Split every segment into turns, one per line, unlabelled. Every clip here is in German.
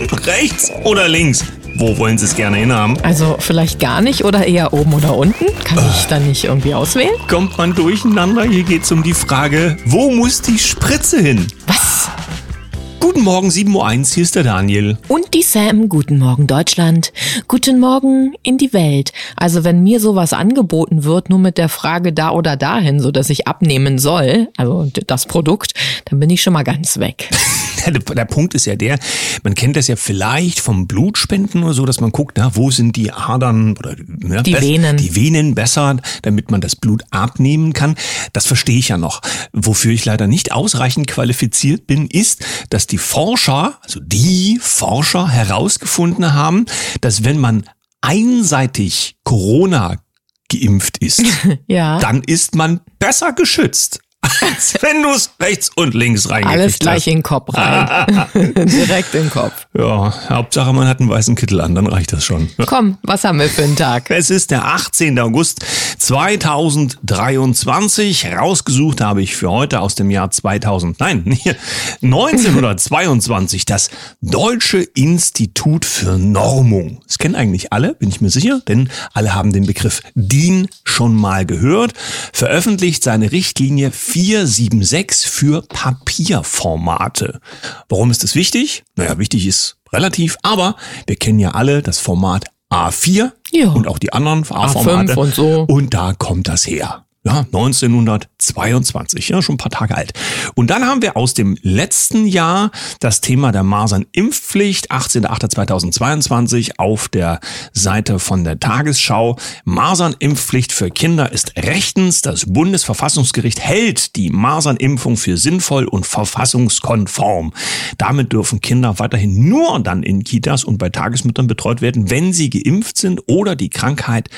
Rechts oder links? Wo wollen Sie es gerne hinhaben?
Also vielleicht gar nicht oder eher oben oder unten? Kann ich dann nicht irgendwie auswählen?
Kommt man durcheinander? Hier geht es um die Frage, wo muss die Spritze hin? Guten Morgen, 7.01 Uhr, hier ist der Daniel.
Und die Sam, guten Morgen Deutschland, guten Morgen in die Welt. Also wenn mir sowas angeboten wird, nur mit der Frage da oder dahin, so dass ich abnehmen soll, also das Produkt, dann bin ich schon mal ganz weg.
Der, Punkt ist ja der, man kennt das ja vielleicht vom Blutspenden oder so, dass man guckt, na, wo sind die Adern oder ne,
Die Venen.
die Venen besser, damit man das Blut abnehmen kann. Das verstehe ich ja noch. Wofür ich leider nicht ausreichend qualifiziert bin, ist, dass die Forscher, also die Forscher herausgefunden haben, dass wenn man einseitig Corona geimpft ist,
Ja.
dann ist man besser geschützt, als wenn du es rechts und links reingekriegt
Alles
hast.
gleich in den Kopf rein. Direkt in den Kopf.
Ja, Hauptsache man hat einen weißen Kittel an, dann reicht das schon.
Komm, was haben wir für einen Tag?
Es ist der 18. August 2023. Rausgesucht habe ich für heute aus dem Jahr 2000, nein, hier, 1922 das Deutsche Institut für Normung. Das kennen eigentlich alle, bin ich mir sicher, denn alle haben den Begriff DIN schon mal gehört. Veröffentlicht seine Richtlinie 476 für Papierformate. Warum ist das wichtig? Naja, wichtig ist relativ, aber wir kennen ja alle das Format A4
Ja.
und auch die anderen A-Formate.
A5 und so.
Und da kommt das her. Ja, 1922, ja, schon ein paar Tage alt. Und dann haben wir aus dem letzten Jahr das Thema der Masernimpfpflicht, 18.08.2022 auf der Seite von der Tagesschau. Masernimpfpflicht für Kinder ist rechtens. Das Bundesverfassungsgericht hält die Masernimpfung für sinnvoll und verfassungskonform. Damit dürfen Kinder weiterhin nur dann in Kitas und bei Tagesmüttern betreut werden, wenn sie geimpft sind oder die Krankheit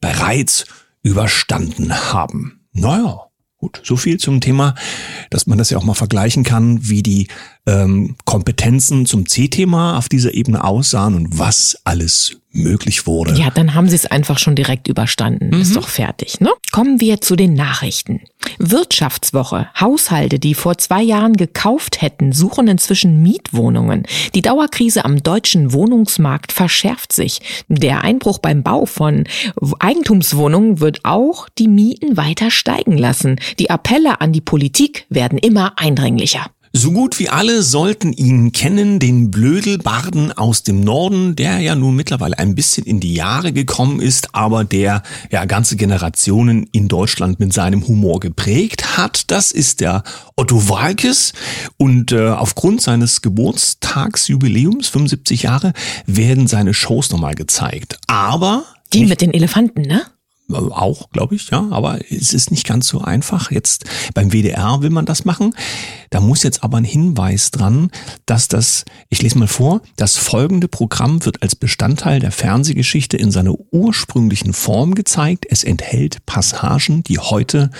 bereits überstanden haben. Naja, gut, so viel zum Thema, dass man das ja auch mal vergleichen kann, wie die ähm, Kompetenzen zum C-Thema auf dieser Ebene aussahen und was alles möglich wurde.
Ja, dann haben sie es einfach schon direkt überstanden. Ist doch fertig, ne? Kommen wir zu den Nachrichten. Wirtschaftswoche. Haushalte, die vor zwei Jahren gekauft hätten, suchen inzwischen Mietwohnungen. Die Dauerkrise am deutschen Wohnungsmarkt verschärft sich. Der Einbruch beim Bau von Eigentumswohnungen wird auch die Mieten weiter steigen lassen. Die Appelle an die Politik werden immer eindringlicher.
So gut wie alle sollten ihn kennen, den Blödelbarden aus dem Norden, der ja nun mittlerweile ein bisschen in die Jahre gekommen ist, aber der ja ganze Generationen in Deutschland mit seinem Humor geprägt hat. Das ist der Otto Walkes und äh, aufgrund seines Geburtstagsjubiläums, 75 Jahre, werden seine Shows nochmal gezeigt. Aber
Die mit den Elefanten, ne?
Auch, glaube ich, ja, aber es ist nicht ganz so einfach. Jetzt beim WDR will man das machen. Da muss jetzt aber ein Hinweis dran, dass das, ich lese mal vor, das folgende Programm wird als Bestandteil der Fernsehgeschichte in seiner ursprünglichen Form gezeigt. Es enthält Passagen, die heute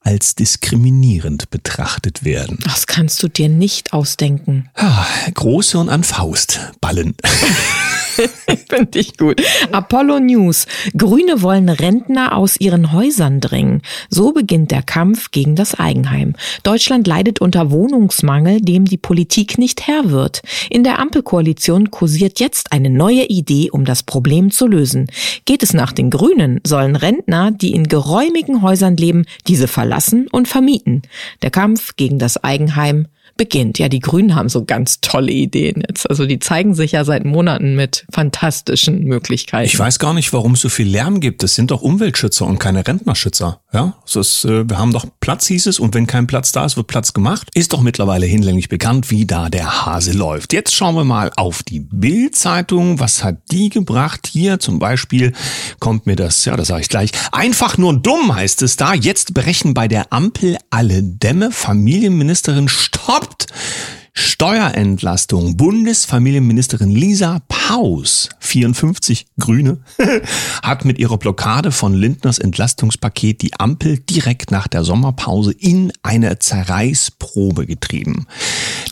als diskriminierend betrachtet werden.
Das kannst du dir nicht ausdenken.
Ah, Großhirn an Faust, Ballen.
Finde ich gut. Apollo News. Grüne wollen Rentner aus ihren Häusern drängen. So beginnt der Kampf gegen das Eigenheim. Deutschland leidet unter Wohnungsmangel, dem die Politik nicht Herr wird. In der Ampelkoalition kursiert jetzt eine neue Idee, um das Problem zu lösen. Geht es nach den Grünen, sollen Rentner, die in geräumigen Häusern leben, diese verlassen und vermieten. Der Kampf gegen das Eigenheim beginnt. Ja, die Grünen haben so ganz tolle Ideen jetzt. Also die zeigen sich ja seit Monaten mit fantastischen Möglichkeiten.
Ich weiß gar nicht, warum es so viel Lärm gibt. Es sind doch Umweltschützer und keine Rentnerschützer. Ja, das ist, äh, wir haben doch Platz, hieß es, und wenn kein Platz da ist, wird Platz gemacht. Ist doch mittlerweile hinlänglich bekannt, wie da der Hase läuft. Jetzt schauen wir mal auf die Bild-Zeitung. Was hat die gebracht? Hier zum Beispiel kommt mir das, ja, das sage ich gleich. Einfach nur dumm heißt es da. Jetzt brechen bei der Ampel alle Dämme. Familienministerin stoppt. Steuerentlastung. Bundesfamilienministerin Lisa Paus, 54 Grüne, hat mit ihrer Blockade von Lindners Entlastungspaket die Ampel direkt nach der Sommerpause in eine Zerreißprobe getrieben.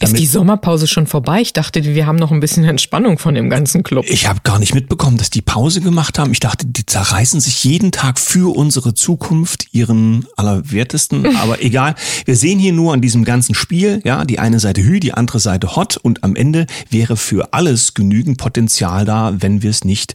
Das
Ist die Sommerpause schon vorbei? Ich dachte, wir haben noch ein bisschen Entspannung von dem ganzen Club.
Ich habe gar nicht mitbekommen, dass die Pause gemacht haben. Ich dachte, die zerreißen sich jeden Tag für unsere Zukunft ihren allerwertesten. Aber egal. Wir sehen hier nur an diesem ganzen Spiel, ja, die eine Seite Hü, die andere Seite Hot und am Ende wäre für alles genügend Potenzial da, wenn wir es nicht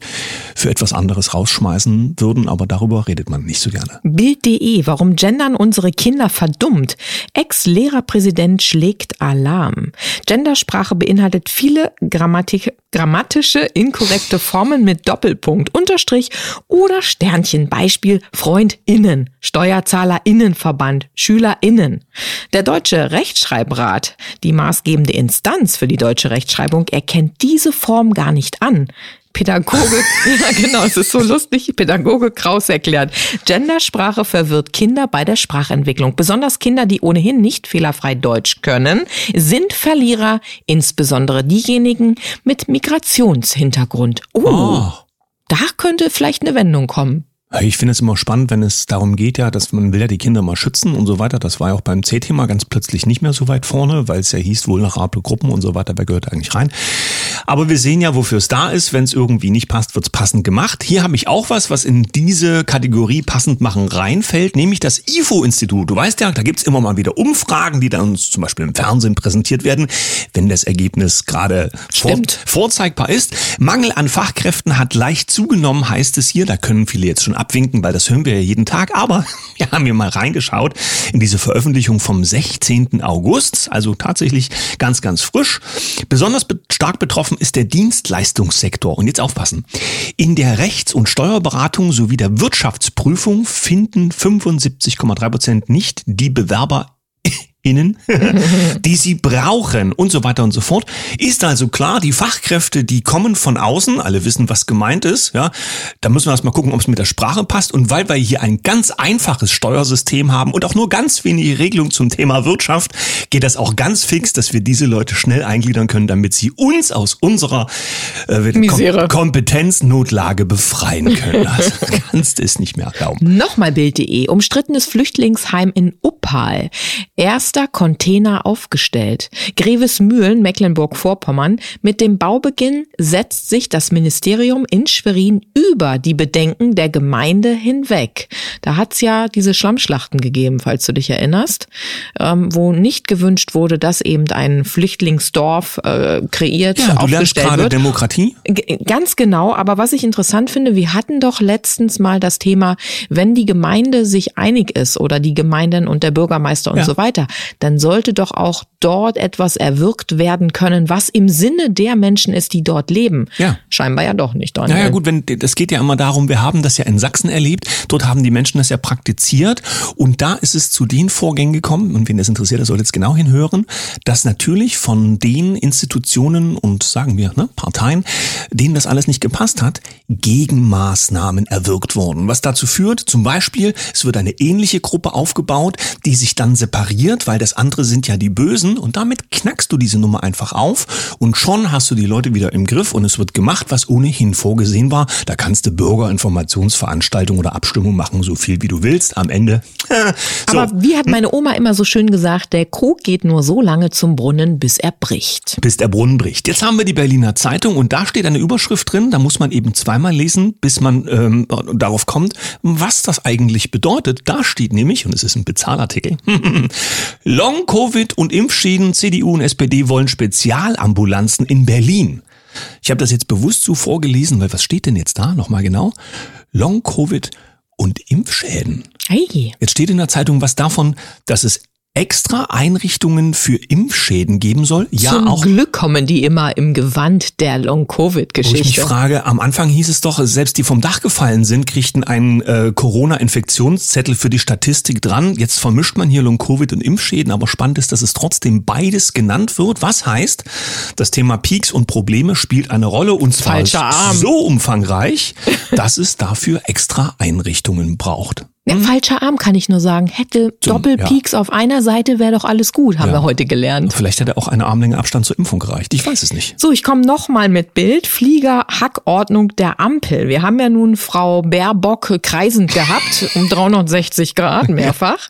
für etwas anderes rausschmeißen würden. Aber darüber redet man nicht so gerne.
Bild.de, warum gendern unsere Kinder verdummt? Ex-Lehrerpräsident schlägt Alarm. Gendersprache beinhaltet viele Grammatik, grammatische inkorrekte Formen mit Doppelpunkt, Unterstrich oder Sternchen. Beispiel FreundInnen, SteuerzahlerInnenverband, SchülerInnen. Der Deutsche Rechtschreibrat, die maßgebende Instanz für die deutsche Rechtschreibung, erkennt diese Form gar nicht an. Pädagoge, ja genau, es ist so lustig, Pädagoge Kraus erklärt, Gendersprache verwirrt Kinder bei der Sprachentwicklung. Besonders Kinder, die ohnehin nicht fehlerfrei Deutsch können, sind Verlierer, insbesondere diejenigen mit Migrationshintergrund. Oh, oh. da könnte vielleicht eine Wendung kommen.
Ich finde es immer spannend, wenn es darum geht, ja, dass man will ja die Kinder mal schützen und so weiter. Das war ja auch beim C-Thema ganz plötzlich nicht mehr so weit vorne, weil es ja hieß, vulnerable Gruppen und so weiter, wer gehört eigentlich rein. Aber wir sehen ja, wofür es da ist. Wenn es irgendwie nicht passt, wird es passend gemacht. Hier habe ich auch was, was in diese Kategorie passend machen reinfällt, nämlich das IFO-Institut. Du weißt ja, da gibt's immer mal wieder Umfragen, die dann zum Beispiel im Fernsehen präsentiert werden, wenn das Ergebnis gerade vor, vorzeigbar ist. Mangel an Fachkräften hat leicht zugenommen, heißt es hier. Da können viele jetzt schon abwinken, weil das hören wir ja jeden Tag. Aber wir haben hier mal reingeschaut in diese Veröffentlichung vom 16. August, also tatsächlich ganz, ganz frisch. Besonders stark betroffen ist der Dienstleistungssektor. Und jetzt aufpassen. In der Rechts- und Steuerberatung sowie der Wirtschaftsprüfung finden 75,3 Prozent nicht die Bewerber innen, die sie brauchen und so weiter und so fort. Ist also klar, die Fachkräfte, die kommen von außen, alle wissen, was gemeint ist, ja. Da müssen wir erstmal gucken, ob es mit der Sprache passt. Und weil wir hier ein ganz einfaches Steuersystem haben und auch nur ganz wenige Regelungen zum Thema Wirtschaft, geht das auch ganz fix, dass wir diese Leute schnell eingliedern können, damit sie uns aus unserer äh, Kom Kompetenznotlage befreien können. Also kannst es nicht mehr glauben.
Nochmal Bild.de. Umstrittenes Flüchtlingsheim in Uppal. Erst erster Container aufgestellt. Grevesmühlen, Mecklenburg-Vorpommern. Mit dem Baubeginn setzt sich das Ministerium in Schwerin über die Bedenken der Gemeinde hinweg. Da hat's ja diese Schlammschlachten gegeben, falls du dich erinnerst, ähm, wo nicht gewünscht wurde, dass eben ein Flüchtlingsdorf äh, kreiert, ja,
du gerade wird. Demokratie?
G ganz genau, aber was ich interessant finde, wir hatten doch letztens mal das Thema, wenn die Gemeinde sich einig ist oder die Gemeinden und der Bürgermeister und ja. so weiter, dann sollte doch auch dort etwas erwirkt werden können, was im Sinne der Menschen ist, die dort leben. Ja. Scheinbar ja doch nicht.
Daniel. Naja gut, wenn das geht ja immer darum, wir haben das ja in Sachsen erlebt, dort haben die Menschen das ja praktiziert und da ist es zu den Vorgängen gekommen, und wen das interessiert, der soll jetzt genau hinhören, dass natürlich von den Institutionen und sagen wir ne, Parteien, denen das alles nicht gepasst hat, Gegenmaßnahmen erwirkt wurden. Was dazu führt, zum Beispiel, es wird eine ähnliche Gruppe aufgebaut, die sich dann separiert, weil das andere sind ja die Bösen und damit knackst du diese Nummer einfach auf und schon hast du die Leute wieder im Griff und es wird gemacht, was ohnehin vorgesehen war. Da kannst du Bürgerinformationsveranstaltungen oder Abstimmungen machen, so viel wie du willst. Am Ende.
so. Aber wie hat meine Oma immer so schön gesagt, der Krug geht nur so lange zum Brunnen, bis er bricht.
Bis der Brunnen bricht. Jetzt haben wir die Berliner Zeitung und da steht eine Überschrift drin, da muss man eben zweimal lesen, bis man ähm, darauf kommt, was das eigentlich bedeutet. Da steht nämlich, und es ist ein Bezahlartikel, Long-Covid und Impfschäden, CDU und SPD wollen Spezialambulanzen in Berlin. Ich habe das jetzt bewusst so vorgelesen, weil was steht denn jetzt da nochmal genau? Long-Covid und Impfschäden. Hey. Jetzt steht in der Zeitung was davon, dass es extra Einrichtungen für Impfschäden geben soll.
Ja, Zum auch. Glück kommen die immer im Gewand der Long-Covid-Geschichte.
Ich mich frage, am Anfang hieß es doch, selbst die vom Dach gefallen sind, kriegten einen äh, Corona-Infektionszettel für die Statistik dran. Jetzt vermischt man hier Long-Covid und Impfschäden, aber spannend ist, dass es trotzdem beides genannt wird. Was heißt, das Thema Peaks und Probleme spielt eine Rolle und zwar so umfangreich, dass es dafür extra Einrichtungen braucht.
Ja,
Hm?
falscher Arm kann ich nur sagen. Hätte
Zum-
Doppelpeaks auf einer Seite, wäre doch alles gut, haben
Ja.
wir heute gelernt.
Vielleicht hätte auch eine Armlänge Abstand zur Impfung gereicht. Ich weiß es nicht.
So, ich komme noch mal mit Bild. Flieger Hackordnung der Ampel. Wir haben ja nun Frau Baerbock kreisend gehabt, um 360 Grad mehrfach.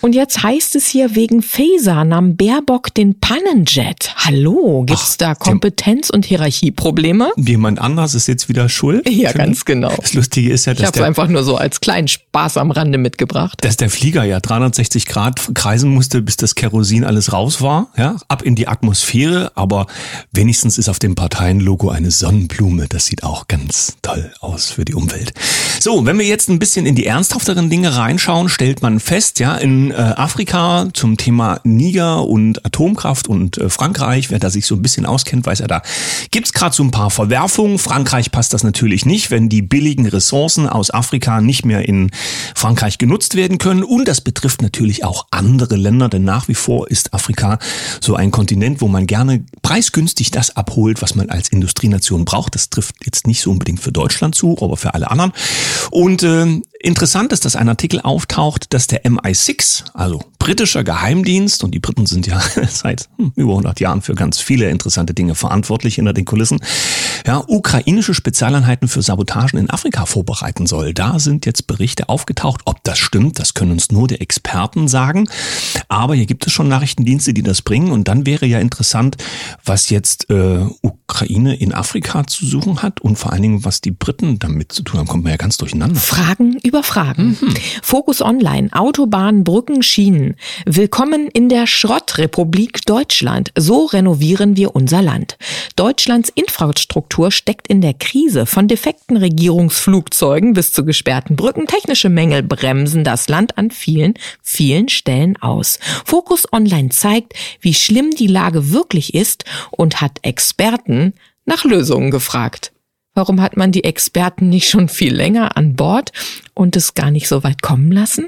Und jetzt heißt es hier, wegen Faser nahm Baerbock den Pannenjet. Hallo, gibt's da Kompetenz- und Hierarchieprobleme?
Jemand anders ist jetzt wieder schuld.
Ja, ganz genau.
Das Lustige ist ja,
Ich
dass
habe
der,
einfach nur so als kleinen Spaß am Rande mitgebracht.
dass der Flieger ja 360 Grad kreisen musste, bis das Kerosin alles raus war, ja, ab in die Atmosphäre, aber wenigstens ist auf dem Parteienlogo eine Sonnenblume. Das sieht auch ganz toll aus für die Umwelt. So, wenn wir jetzt ein bisschen in die ernsthafteren Dinge reinschauen, stellt man fest, ja, in äh, Afrika zum Thema Niger und Atomkraft und äh, Frankreich, wer da sich so ein bisschen auskennt, weiß ja, da gibt's gerade so ein paar Verwerfungen. Frankreich passt das natürlich nicht, wenn die billigen Ressourcen aus Afrika nicht mehr in Frankreich genutzt werden können. Und das betrifft natürlich auch andere Länder, denn nach wie vor ist Afrika so ein Kontinent, wo man gerne preisgünstig das abholt, was man als Industrienation braucht. Das trifft jetzt nicht so unbedingt für Deutschland zu, aber für alle anderen. Und äh, interessant ist, dass ein Artikel auftaucht, dass der MI6, also britischer Geheimdienst, und die Briten sind ja seit hm, über 100 Jahren für ganz viele interessante Dinge verantwortlich hinter den Kulissen, ja, ukrainische Spezialeinheiten für Sabotagen in Afrika vorbereiten soll. Da sind jetzt Berichte aufgetaucht. Ob das stimmt, das können uns nur die Experten sagen. Aber hier gibt es schon Nachrichtendienste, die das bringen. Und dann wäre ja interessant, was jetzt äh, Ukraine in Afrika zu suchen hat und vor allen Dingen, was die Briten damit zu tun haben. Kommt man ja ganz durcheinander.
Fragen über Fragen. Fokus Online, Autobahnen, Brücken, Schienen. Willkommen in der Schrottrepublik Deutschland. So renovieren wir unser Land. Deutschlands Infrastruktur steckt in der Krise. Von defekten Regierungsflugzeugen bis zu gesperrten Brücken. Technische Mängel bremsen das Land an vielen, vielen Stellen aus. Fokus Online zeigt, wie schlimm die Lage wirklich ist und hat Experten nach Lösungen gefragt. Warum hat man die Experten nicht schon viel länger an Bord und es gar nicht so weit kommen lassen?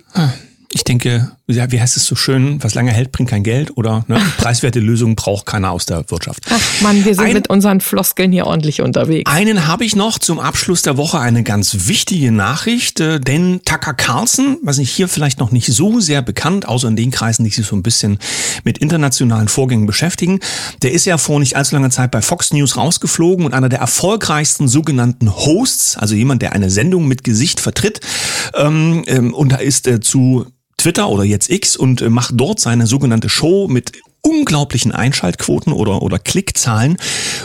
Ich denke, ja, wie heißt es so schön, was lange hält, bringt kein Geld oder ne, preiswerte Lösungen braucht keiner aus der Wirtschaft.
Ach Mann, wir sind
Ein-
mit unseren Floskeln hier ordentlich unterwegs.
Einen habe ich noch zum Abschluss der Woche eine ganz wichtige Nachricht, äh, denn Tucker Carlson, was ich hier vielleicht noch nicht so sehr bekannt, außer in den Kreisen, die sich so ein bisschen mit internationalen Vorgängen beschäftigen, der ist ja vor nicht allzu langer Zeit bei Fox News rausgeflogen und einer der erfolgreichsten sogenannten Hosts, also jemand, der eine Sendung mit Gesicht vertritt, ähm, ähm, und da ist äh, zu Twitter oder jetzt X und äh, macht dort seine sogenannte Show mit unglaublichen Einschaltquoten oder, oder Klickzahlen.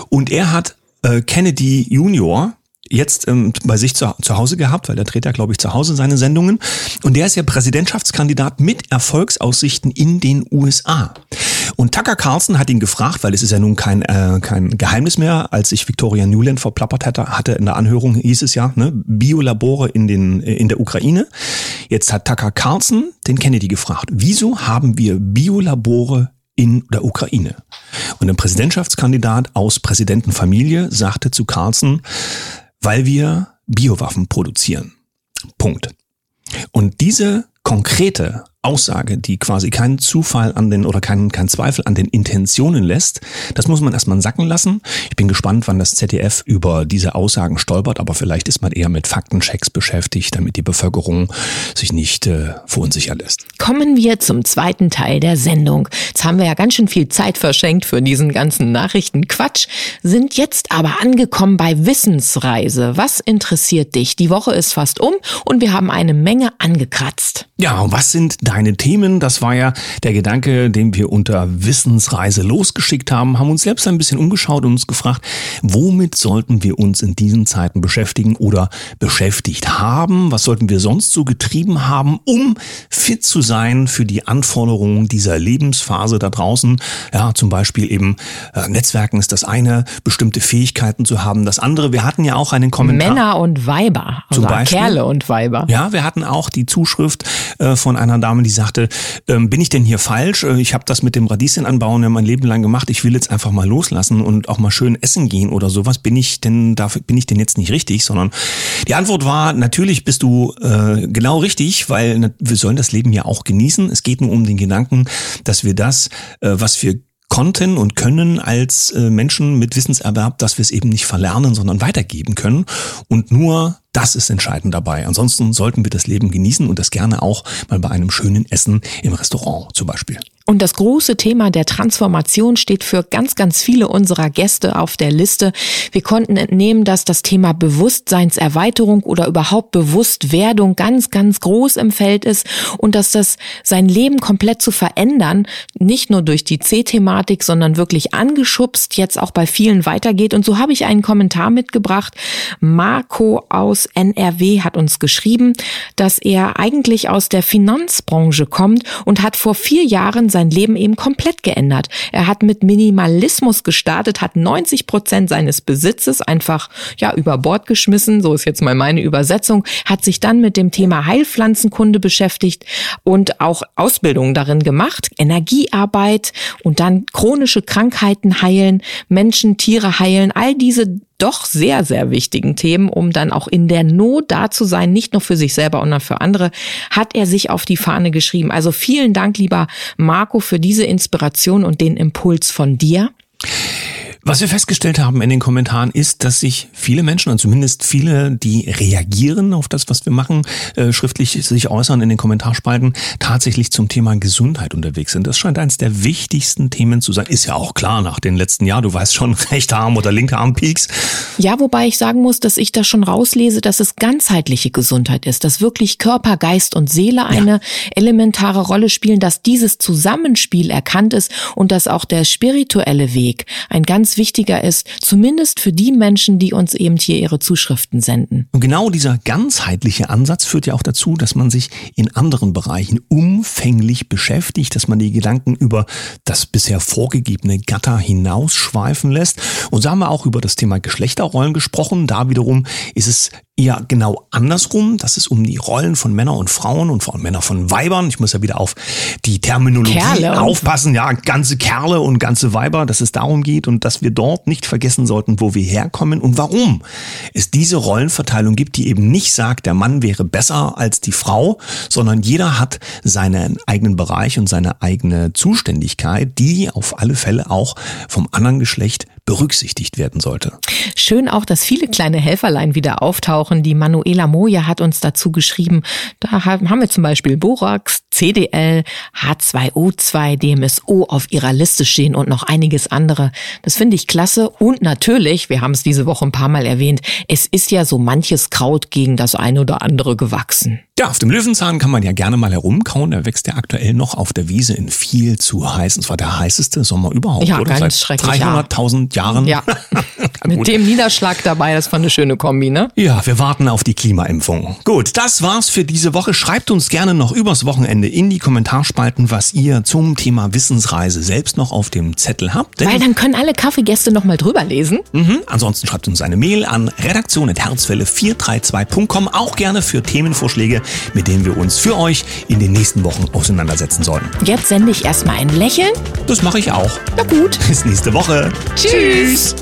Und er hat äh, Kennedy Junior jetzt ähm, bei sich zu, zu Hause gehabt, weil der dreht ja, glaube ich, zu Hause seine Sendungen. Und der ist ja Präsidentschaftskandidat mit Erfolgsaussichten in den USA. Und Tucker Carlson hat ihn gefragt, weil es ist ja nun kein, äh, kein Geheimnis mehr, als sich Victoria Newland verplappert hatte, hatte in der Anhörung hieß es ja, ne, Biolabore in, den, äh, in der Ukraine. Jetzt hat Tucker Carlson den Kennedy gefragt, wieso haben wir Biolabore in der Ukraine? Und ein Präsidentschaftskandidat aus Präsidentenfamilie sagte zu Carlson, weil wir Biowaffen produzieren. Punkt. Und diese konkrete Aussage, die quasi keinen Zufall an den oder keinen kein Zweifel an den Intentionen lässt, das muss man erstmal sacken lassen. Ich bin gespannt, wann das ZDF über diese Aussagen stolpert, aber vielleicht ist man eher mit Faktenchecks beschäftigt, damit die Bevölkerung sich nicht äh, verunsichern lässt.
Kommen wir zum zweiten Teil der Sendung. Jetzt haben wir ja ganz schön viel Zeit verschenkt für diesen ganzen Nachrichtenquatsch, sind jetzt aber angekommen bei Wissensreise. Was interessiert dich? Die Woche ist fast um und wir haben eine Menge angekratzt.
Ja, und was sind deine Themen? Das war ja der Gedanke, den wir unter Wissensreise losgeschickt haben, haben uns selbst ein bisschen umgeschaut und uns gefragt, womit sollten wir uns in diesen Zeiten beschäftigen oder beschäftigt haben? Was sollten wir sonst so getrieben haben, um fit zu sein für die Anforderungen dieser Lebensphase da draußen? Ja, zum Beispiel eben äh, Netzwerken ist das eine, bestimmte Fähigkeiten zu haben. Das andere, wir hatten ja auch einen Kommentar.
Männer und Weiber, also
Zum Beispiel?
Kerle und Weiber.
Ja, wir hatten auch die Zuschrift äh, von einer Dame, die sagte, ähm, bin ich denn hier falsch? Äh, ich habe das mit dem Radieschen anbauen ja mein Leben lang gemacht. Ich will jetzt einfach mal loslassen und auch mal schön essen gehen oder sowas. Bin ich denn dafür bin ich denn jetzt nicht richtig? Sondern die Antwort war natürlich bist du äh, genau richtig, weil wir sollen das Leben ja auch genießen. Es geht nur um den Gedanken, dass wir das, äh, was wir konnten und können als äh, Menschen mit Wissenserwerb, dass wir es eben nicht verlernen, sondern weitergeben können und nur Das ist entscheidend dabei. Ansonsten sollten wir das Leben genießen und das gerne auch mal bei einem schönen Essen im Restaurant zum Beispiel.
Und das große Thema der Transformation steht für ganz, ganz viele unserer Gäste auf der Liste. Wir konnten entnehmen, dass das Thema Bewusstseinserweiterung oder überhaupt Bewusstwerdung ganz, ganz groß im Feld ist und dass das sein Leben komplett zu verändern, nicht nur durch die C-Thematik, sondern wirklich angeschubst jetzt auch bei vielen weitergeht. Und so habe ich einen Kommentar mitgebracht. Marco aus NRW hat uns geschrieben, dass er eigentlich aus der Finanzbranche kommt und hat vor vier Jahren sein Leben eben komplett geändert. Er hat mit Minimalismus gestartet, hat 90 Prozent seines Besitzes einfach ja über Bord geschmissen, so ist jetzt mal meine Übersetzung, hat sich dann mit dem Thema Heilpflanzenkunde beschäftigt und auch Ausbildungen darin gemacht, Energiearbeit und dann chronische Krankheiten heilen, Menschen, Tiere heilen, all diese doch sehr, sehr wichtigen Themen, um dann auch in der Not da zu sein, nicht nur für sich selber, sondern für andere, hat er sich auf die Fahne geschrieben. Also vielen Dank, lieber Marco, für diese Inspiration und den Impuls von dir.
Was wir festgestellt haben in den Kommentaren ist, dass sich viele Menschen, und zumindest viele, die reagieren auf das, was wir machen, äh, schriftlich sich äußern in den Kommentarspalten, tatsächlich zum Thema Gesundheit unterwegs sind. Das scheint eines der wichtigsten Themen zu sein. Ist ja auch klar nach den letzten Jahren. Du weißt schon, rechter Arm oder linker Arm Peaks.
Ja, wobei ich sagen muss, dass ich da schon rauslese, dass es ganzheitliche Gesundheit ist, dass wirklich Körper, Geist und Seele eine ja. elementare Rolle spielen, dass dieses Zusammenspiel erkannt ist und dass auch der spirituelle Weg ein ganz ganz wichtiger ist, zumindest für die Menschen, die uns eben hier ihre Zuschriften senden.
Und genau dieser ganzheitliche Ansatz führt ja auch dazu, dass man sich in anderen Bereichen umfänglich beschäftigt, dass man die Gedanken über das bisher vorgegebene Gatter hinausschweifen lässt. Und so haben wir auch über das Thema Geschlechterrollen gesprochen. Da wiederum ist es eher genau andersrum, dass es um die Rollen von Männern und Frauen und vor allem Männer von Weibern, ich muss ja wieder auf die Terminologie Kerle. aufpassen, ja, ganze Kerle und ganze Weiber, dass es darum geht und dass wir dort nicht vergessen sollten, wo wir herkommen und warum es diese Rollenverteilung gibt, die eben nicht sagt, der Mann wäre besser als die Frau, sondern jeder hat seinen eigenen Bereich und seine eigene Zuständigkeit, die auf alle Fälle auch vom anderen Geschlecht berücksichtigt werden sollte.
Schön auch, dass viele kleine Helferlein wieder auftauchen. Die Manuela Moja hat uns dazu geschrieben. Da haben wir zum Beispiel Borax, CDL, H2O2, DMSO auf ihrer Liste stehen und noch einiges andere. Das finde ich klasse. Und natürlich, wir haben es diese Woche ein paar Mal erwähnt, es ist ja so manches Kraut gegen das eine oder andere gewachsen.
Ja, auf dem Löwenzahn kann man ja gerne mal herumkauen. Er wächst ja aktuell noch auf der Wiese in viel zu heiß. Und zwar der heißeste Sommer überhaupt,
ja,
oder?
Ganz Seit
300.000 ja. Jahren.
Ja, mit dem Niederschlag dabei, das war eine schöne Kombi, ne?
Ja, wir warten auf die Klimaimpfung. Gut, das war's für diese Woche. Schreibt uns gerne noch übers Wochenende in die Kommentarspalten, was ihr zum Thema Wissensreise selbst noch auf dem Zettel habt.
Weil dann können alle Kaffeegäste noch mal drüber lesen.
Mhm. Ansonsten schreibt uns eine Mail an redaktion.herzwelle432.com. Auch gerne für Themenvorschläge, mit denen wir uns für euch in den nächsten Wochen auseinandersetzen sollen.
Jetzt sende ich erstmal ein Lächeln.
Das mache ich auch.
Na gut.
Bis nächste Woche.
Tschüss.